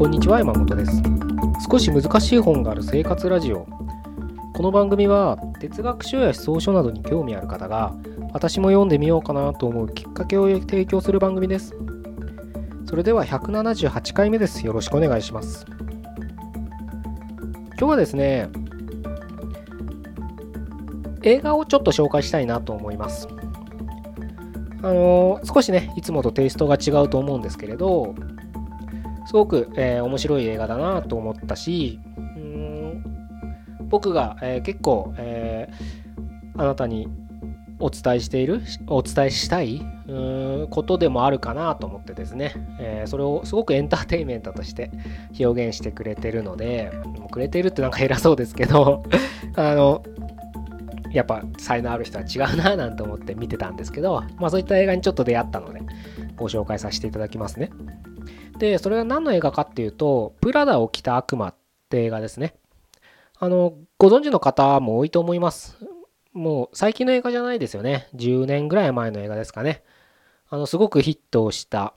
こんにちは山本です。少し難しい本がある生活ラジオ。この番組は哲学書や思想書などに興味ある方が私も読んでみようかなと思うきっかけを提供する番組です。それでは178回目です。よろしくお願いします。今日はですね映画をちょっと紹介したいなと思います。あの少しねいつもとテイストが違うと思うんですけれどすごく、えー、面白い映画だなと思ったしうん僕が、えー、結構、えー、あなたにお伝えしているお伝えしたいことでもあるかなと思ってですね、えそれをすごくエンターテインメントとして表現してくれてるのでくれてるってなんか偉そうですけど あのやっぱ才能ある人は違うななんて思って見てたんですけど、まあそういった映画にちょっと出会ったので、ご紹介させていただきますね。で、それは何の映画かっていうと、プラダを着た悪魔って映画ですね。あの、ご存知の方も多いと思います。もう最近の映画じゃないですよね。10年ぐらい前の映画ですかね。あの、すごくヒットした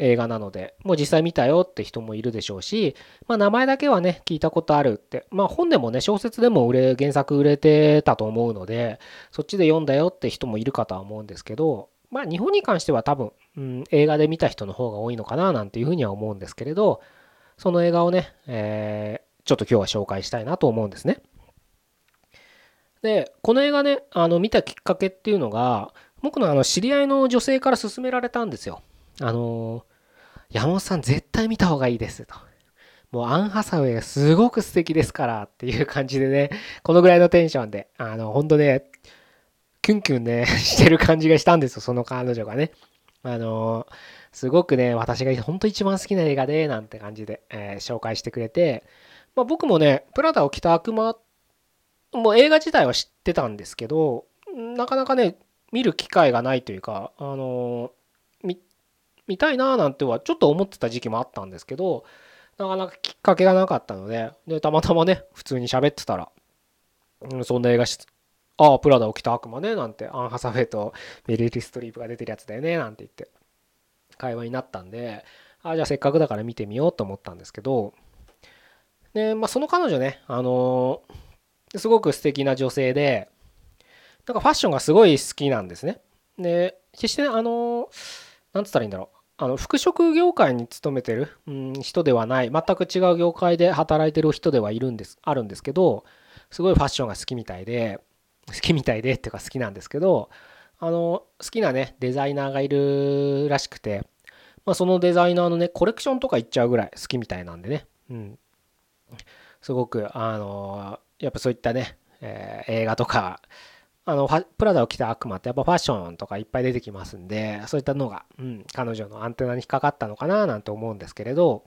映画なので、もう実際見たよって人もいるでしょうし、まあ名前だけはね、聞いたことあるって、まあ本でもね、小説でも売れ、原作売れてたと思うので、そっちで読んだよって人もいるかとは思うんですけど、まあ日本に関しては多分、うん、映画で見た人の方が多いのかななんていうふうには思うんですけれど、その映画をね、えー、ちょっと今日は紹介したいなと思うんですね。で、この映画ね、あの見たきっかけっていうのが、僕のあの知り合いの女性から勧められたんですよ。あの山本さん絶対見た方がいいですと。もうアン・ハサウェイがすごく素敵ですからっていう感じでね、このぐらいのテンションで、あの、ほんとね、キュンキュンね、してる感じがしたんですよ、その彼女がね。あのすごくね、私が本当一番好きな映画で、なんて感じで、え、紹介してくれて、まあ、僕もね、プラダを着た悪魔、もう映画自体は知ってたんですけど、なかなかね、見る機会がないというか、あの見たいなーなんてはちょっと思ってた時期もあったんですけどなかなかきっかけがなかったのででたまたまね普通に喋ってたら、うん、そんな映画ああプラダを着た悪魔ねなんて。アン・ハサウェイとメリリストリープが出てるやつだよねなんて言って。会話になったんでああじゃあせっかくだから見てみようと思ったんですけど。で、まあ、その彼女ねあのー、すごく素敵な女性でなんかファッションがすごい好きなんですね。で決してねあのーなんつったらいいんだろう。あの服飾業界に勤めてる、うん、人ではない全く違う業界で働いてる人ではいるんですあるんですけどすごいファッションが好きみたいで好きみたいでっていうか好きなんですけどあの好きなねデザイナーがいるらしくて、まあ、そのデザイナーのねコレクションとか行っちゃうぐらい好きみたいなんでね、うん、すごくあのやっぱそういったね、え、映画とかあのプラダを着た悪魔ってやっぱファッションとかいっぱい出てきますんでそういったのが、うん、彼女のアンテナに引っかかったのかななんて思うんですけれど。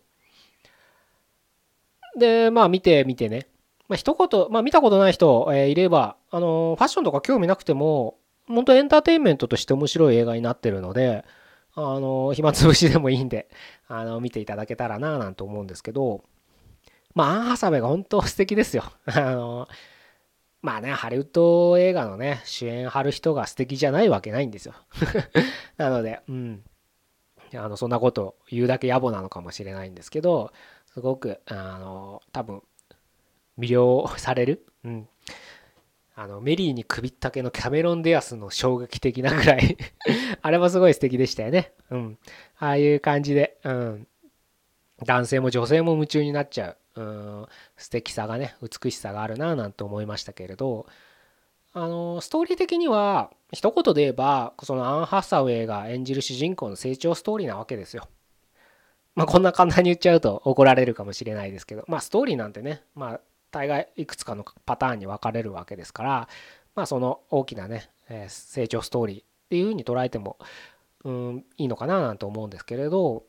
でまあ見てみてね、まあ一言、まあ、見たことない人、え、いればあのファッションとか興味なくても本当エンターテインメントとして面白い映画になってるのであの暇つぶしでもいいんであの見ていただけたらななんて思うんですけどまあアン・ハサウェイが本当素敵ですよ あのまあね、ハリウッド映画のね、主演張る人が素敵じゃないわけないんですよ。なので、うん。あの、そんなこと言うだけ野暮なのかもしれないんですけど、すごく、あの、多分、魅了される？うん。あの、メリーに首ったけのキャメロン・デアスの衝撃的なぐらい あれもすごい素敵でしたよね。うん。ああいう感じで、うん。男性も女性も夢中になっちゃう。うん素敵さがね美しさがあるななんて思いましたけれどあのストーリー的には一言で言えばそのアン・ハサウェイが演じる主人公の成長ストーリーなわけですよ。まあこんな簡単に言っちゃうと怒られるかもしれないですけどまあストーリーなんてねまあ大概いくつかのパターンに分かれるわけですからまあその大きなね、え成長ストーリーっていうふうに捉えてもうんいいのかななんて思うんですけれど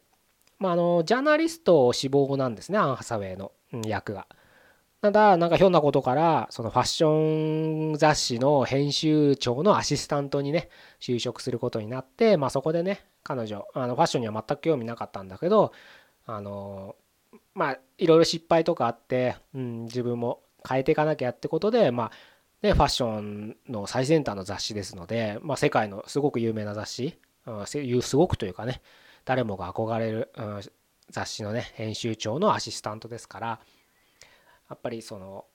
まあ、あのジャーナリスト志望なんですねアン・ハサウェイの役が。ただなんかひょんなことからそのファッション雑誌の編集長のアシスタントにね就職することになって、まあ、そこでね彼女あのファッションには全く興味なかったんだけどあのまあいろいろ失敗とかあって、うん、自分も変えていかなきゃってことでまあねファッションの最先端の雑誌ですので、まあ、世界のすごく有名な雑誌、うん、すごくというかね誰もが憧れる、うん、雑誌のね編集長のアシスタントですからやっぱりその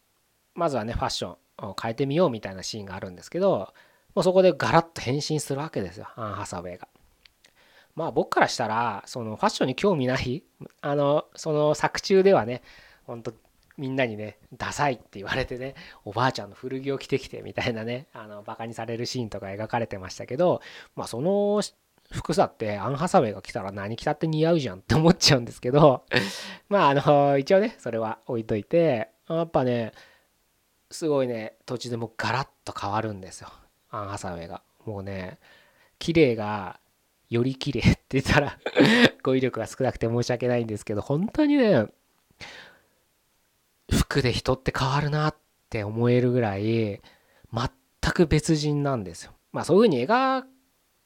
まずはねファッションを変えてみようみたいなシーンがあるんですけどもうそこでガラッと変身するわけですよアン・ハサウェイが。まあ僕からしたらそのファッションに興味ないあのその作中ではねほんとみんなにねダサいって言われてねおばあちゃんの古着を着てきてみたいなねあのバカにされるシーンとか描かれてましたけどまあその服さってアン・ハサウェイが着たら何着たって似合うじゃんって思っちゃうんですけどまああの一応ねそれは置いといてやっぱねすごいね途中でもガラッと変わるんですよアン・ハサウェイが。もうね綺麗がより綺麗って言ったら 語彙力が少なくて申し訳ないんですけど本当にね服で人って変わるなって思えるぐらい全く別人なんですよ。まあそういうふうに描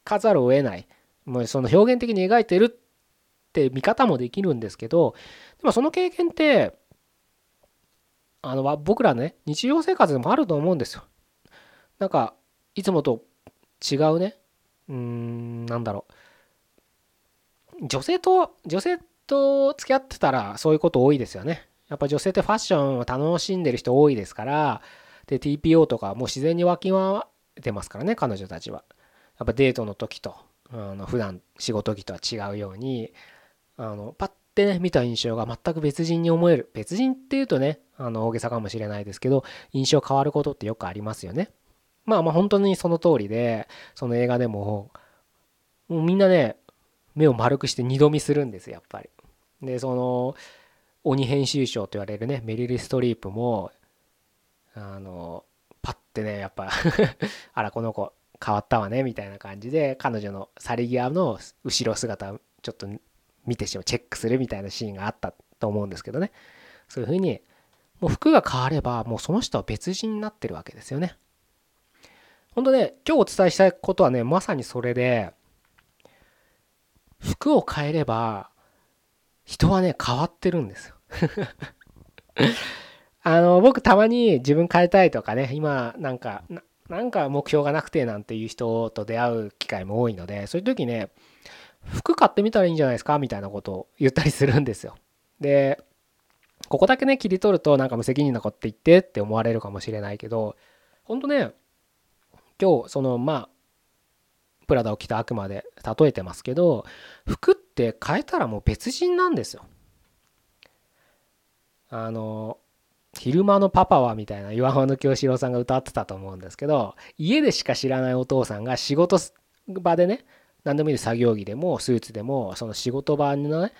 かざるを得ない。もうその表現的に描いてるって見方もできるんですけどでもその経験ってあの僕らね日常生活でもあると思うんですよ。なんかいつもと違うねうーんなんだろう。女性と女性と付き合ってたらそういうこと多いですよね。やっぱ女性ってファッションを楽しんでる人多いですから。で TPO とかもう自然に湧き回ってますからね彼女たちは。やっぱデートの時とあの普段仕事着とは違うようにあのパッてね見た印象が全く別人に思える。別人っていうとねあの大げさかもしれないですけど印象変わることってよくありますよね。まあまあ本当にその通りでその映画でももうみんなね目を丸くして二度見するんですやっぱり。でその鬼編集長と言われるねメリル・ストリープもあのパッてねやっぱ あらこの子変わったわねみたいな感じで彼女の去り際の後ろ姿をちょっと見てしまうチェックするみたいなシーンがあったと思うんですけどね。そういうふうにもう服が変わればもうその人は別人になってるわけですよね。本当ね今日お伝えしたいことはねまさにそれで服を変えれば人はね変わってるんですよ。あの僕たまに自分変えたいとかね今なんかなんか目標がなくてなんていう人と出会う機会も多いのでそういう時ね服買ってみたらいいんじゃないですか？みたいなことを言ったりするんですよ。でここだけね切り取るとなんか無責任なこと言ってって思われるかもしれないけどほんとね今日そのまあプラダを着た悪魔で例えてますけど服って変えたらもう別人なんですよ。あの昼間のパパはみたいな岩間の京志郎さんが歌ってたと思うんですけど家でしか知らないお父さんが仕事場でね何でもいい作業着でもスーツでもその仕事場のね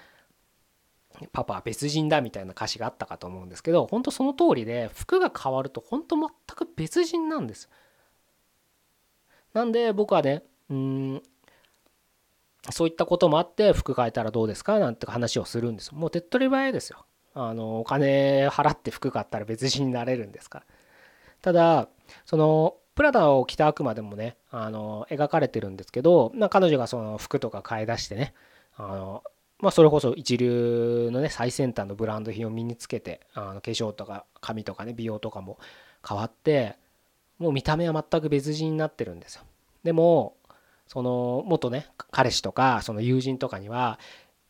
パパは別人だみたいな歌詞があったかと思うんですけど本当その通りで服が変わると本当全く別人なんです。なんで僕はねうんそういったこともあって服変えたらどうですか？なんて話をするんですもう手っ取り早いですよ。あのお金払って服買ったら別人になれるんですから。ただそのプラダを着た悪魔でもねあの描かれてるんですけど、まあ、彼女がその服とか買い出してねあの、まあ、それこそ一流のね最先端のブランド品を身につけてあの化粧とか髪とかね美容とかも変わってもう見た目は全く別人になってるんですよ。でもその元ね彼氏とかその友人とかには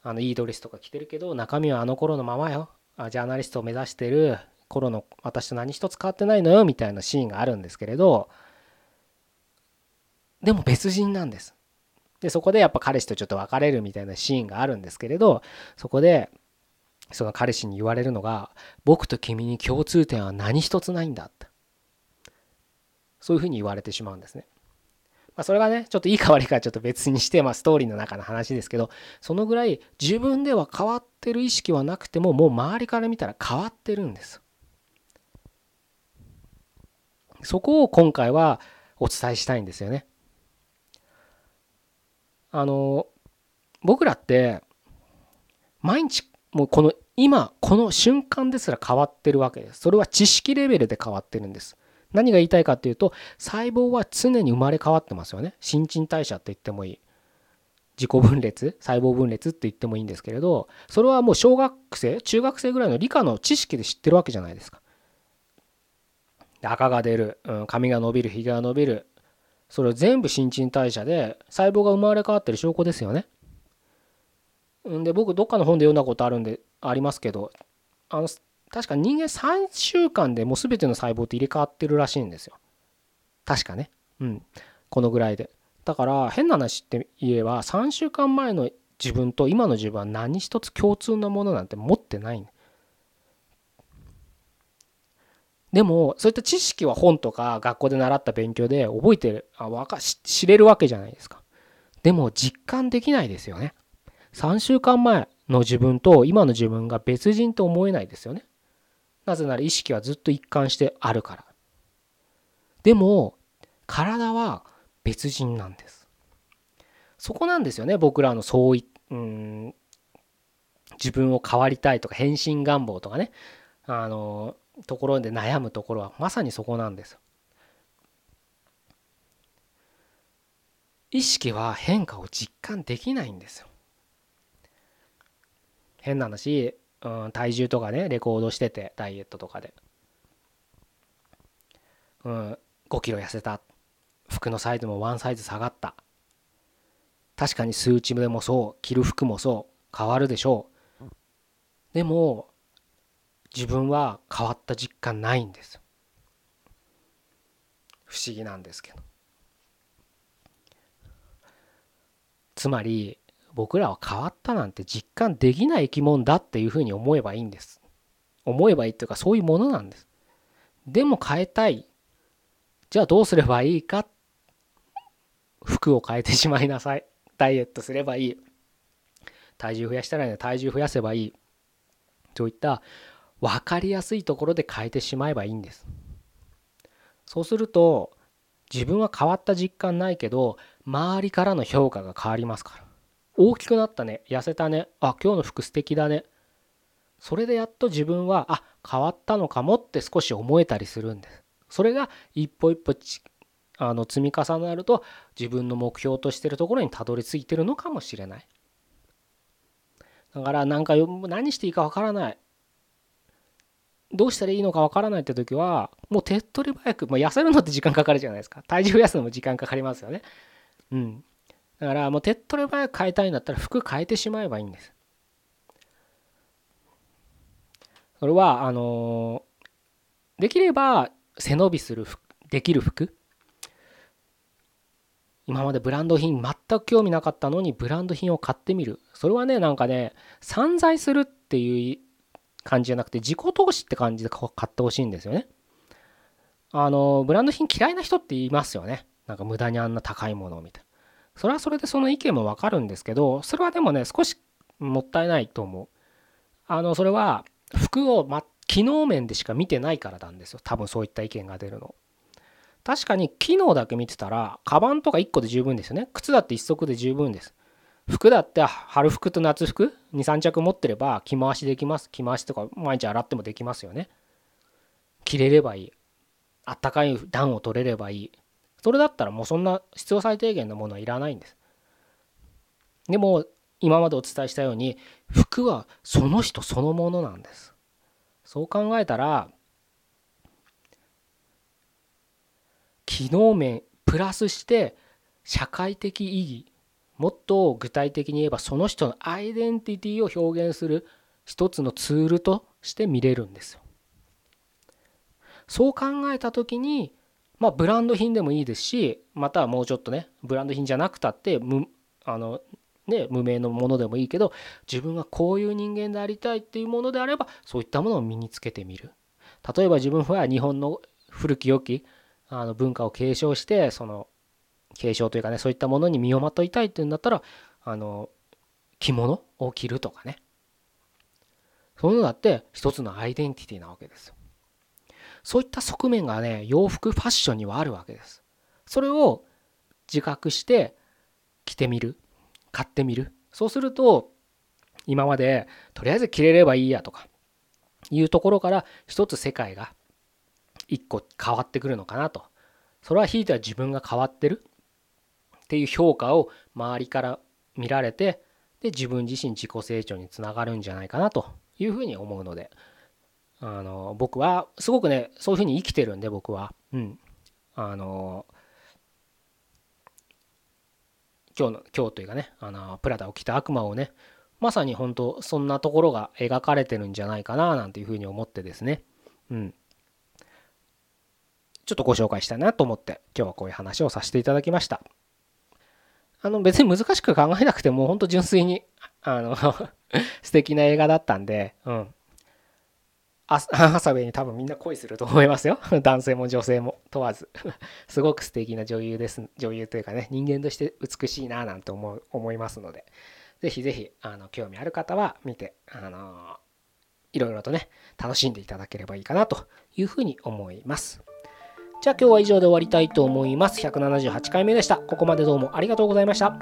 あのいいドレスとか着てるけど中身はあの頃のままよ。ジャーナリストを目指してる頃の私と何一つ変わってないのよみたいなシーンがあるんですけれどでも別人なんです。でそこでやっぱ彼氏とちょっと別れるみたいなシーンがあるんですけれどそこでその彼氏に言われるのが「僕と君に共通点は何一つないんだ」って。そういうふうに言われてしまうんですね。まあ、それがねちょっといいか悪いかちょっと別にして、まあ、ストーリーの中の話ですけどそのぐらい自分では変わってる意識はなくてももう周りから見たら変わってるんです。そこを今回はお伝えしたいんですよね。あの僕らって毎日もうこの今この瞬間ですら変わってるわけです。それは知識レベルで変わってるんです。何が言いたいかっていうと細胞は常に生まれ変わってますよね。新陳代謝って言ってもいい。自己分裂細胞分裂って言ってもいいんですけれどそれはもう小学生中学生ぐらいの理科の知識で知ってるわけじゃないですか。赤が出る、うん、髪が伸びるひげが伸びるそれを全部新陳代謝で細胞が生まれ変わってる証拠ですよねで僕どっかの本で読んだことあるんでありますけどあの確か人間3週間でもう全ての細胞って入れ替わってるらしいんですよ。確かね。うん。このぐらいで。だから変な話って言えば3週間前の自分と今の自分は何一つ共通のものなんて持ってないでもそういった知識は本とか学校で習った勉強で覚えてるあわか知れるわけじゃないですか。でも実感できないですよね。3週間前の自分と今の自分が別人と思えないですよね。なぜなら意識はずっと一貫してあるから。でも体は別人なんです。そこなんですよね僕らのそういうん自分を変わりたいとか変身願望とかね。あのところで悩むところはまさにそこなんです意識は変化を実感できないんですよ。変な話、うん、体重とかねレコードしててダイエットとかで、うん、5キロ痩せた。服のサイズもワンサイズ下がった。確かに数値でもそう着る服もそう変わるでしょう。でも自分は変わった実感ないんです不思議なんですけど。つまり僕らは変わったなんて実感できない生き物だっていうふうに思えばいいんです。思えばいいっていうかそういうものなんです。でも変えたい。じゃあどうすればいいか。服を変えてしまいなさい。ダイエットすればいい。体重増やしたらね体重増やせばいい。といった分かりやすいところで変えてしまえばいいんです。そうすると自分は変わった実感ないけど周りからの評価が変わりますから。大きくなったね。痩せたね。あ今日の服素敵だね。それでやっと自分はあ変わったのかもって少し思えたりするんです。それが一歩一歩あの積み重なると自分の目標としてるところにたどり着いてるのかもしれない。だからなんか何していいかわからない。どうしたらいいのかわからないって時はもう手っ取り早く、まあ、痩せるのって時間かかるじゃないですか。体重増やすのも時間かかりますよね。うん。だからもう手っ取り早く変えたいんだったら服変えてしまえばいいんですそれはあのできれば背伸びするできる服今までブランド品全く興味なかったのにブランド品を買ってみるそれはねなんかね散財するっていう感じじゃなくて自己投資って感じで買ってほしいんですよね。あのブランド品嫌いな人って言いますよね。なんか無駄にあんな高いものを見て。それはそれでその意見もわかるんですけどそれはでもね少しもったいないと思う。あのそれは服を、ま、機能面でしか見てないからなんですよ多分そういった意見が出るの。確かに機能だけ見てたらカバンとか1個で十分ですよね。靴だって1足で十分です。服だって春服と夏服？23着持ってれば着回しできます着回しとか毎日洗ってもできますよね着れればいいあったかい暖を取れればいいそれだったらもうそんな必要最低限のものはいらないんですでも今までお伝えしたように服はその人そのものなんですそう考えたら機能面プラスして社会的意義もっと具体的に言えばその人のアイデンティティを表現する一つのツールとして見れるんですよ。そう考えた時にまあブランド品でもいいですしまたはもうちょっとねブランド品じゃなくたって無あのね無名のものでもいいけど自分がこういう人間でありたいっていうものであればそういったものを身につけてみる。例えば自分は日本の古き良きあの文化を継承してその継承というかねそういったものに身をまといたいっていうんだったらあの着物を着るとかねそういうのだって一つのアイデンティティなわけですよそういった側面がね洋服ファッションにはあるわけです。それを自覚して着てみる買ってみる。そうすると今までとりあえず着れればいいやとかいうところから一つ世界が一個変わってくるのかなと。それはひいては自分が変わってる。っていう評価を周りから見られてで自分自身自己成長につながるんじゃないかなというふうに思うので。あの僕はすごくねそういうふうに生きてるんで僕は。うん。あの今日の今日というかねあのプラダを着た悪魔をねまさに本当そんなところが描かれてるんじゃないかななんていうふうに思ってですね。うん。ちょっとご紹介したいなと思って今日はこういう話をさせていただきました。あの別に難しく考えなくても本当純粋にあの 素敵な映画だったんでうん。アン ハサウェイに多分みんな恋すると思いますよ。男性も女性も問わず。すごく素敵な女優です。女優というかね、人間として美しいななんて思う思いますので、ぜひぜひ、あの、興味ある方は見て、あの、いろいろとね、楽しんでいただければいいかなというふうに思います。じゃあ今日は以上で終わりたいと思います。178回目でした。ここまでどうもありがとうございました。